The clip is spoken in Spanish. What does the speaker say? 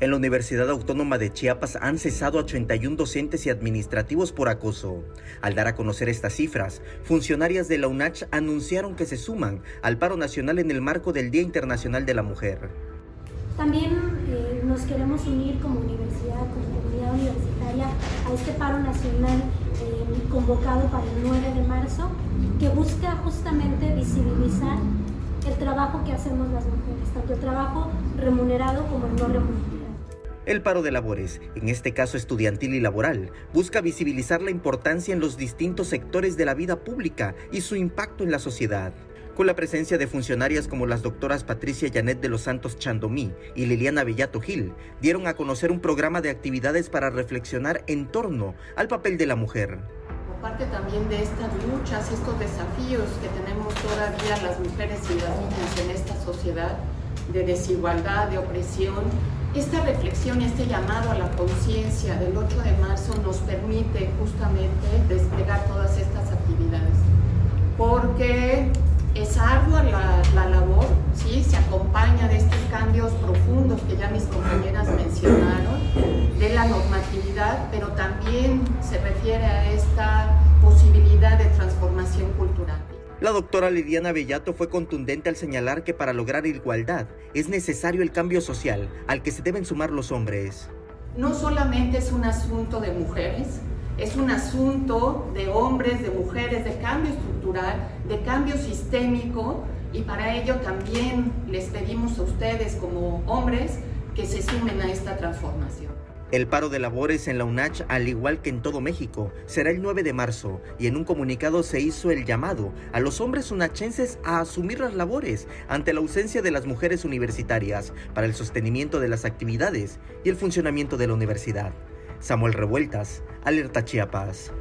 En la Universidad Autónoma de Chiapas han cesado a 81 docentes y administrativos por acoso. Al dar a conocer estas cifras, funcionarias de la UNACH anunciaron que se suman al paro nacional en el marco del Día Internacional de la Mujer. También eh, nos queremos unir como universidad, como comunidad universitaria, a este paro nacional eh, convocado para el 9 de marzo, que busca justamente visibilizar el trabajo que hacemos las mujeres, tanto el trabajo remunerado como el no remunerado. El paro de labores, en este caso estudiantil y laboral, busca visibilizar la importancia en los distintos sectores de la vida pública y su impacto en la sociedad. Con la presencia de funcionarias como las doctoras Patricia Janet de los Santos Chandomí y Liliana Bellato Gil, dieron a conocer un programa de actividades para reflexionar en torno al papel de la mujer. Por parte también de estas luchas, estos desafíos que tenemos todavía las mujeres y las niñas en esta sociedad, de desigualdad, de opresión, esta reflexión, este llamado a la conciencia del 8 de marzo nos permite justamente desplegar todas estas actividades, porque es ardua la, labor, ¿sí? se acompaña de estos cambios profundos que ya mis compañeras mencionaron, de la normatividad, pero también se refiere a esta posibilidad de transformación cultural. La doctora Lidiana Bellato fue contundente al señalar que para lograr igualdad es necesario el cambio social al que se deben sumar los hombres. No solamente es un asunto de mujeres, es un asunto de hombres, de mujeres, de cambio estructural, de cambio sistémico y para ello también les pedimos a ustedes como hombres que se sumen a esta transformación. El paro de labores en la UNACH, al igual que en todo México, será el 9 de marzo y en un comunicado se hizo el llamado a los hombres unachenses a asumir las labores ante la ausencia de las mujeres universitarias para el sostenimiento de las actividades y el funcionamiento de la universidad. Samuel Revueltas, Alerta Chiapas.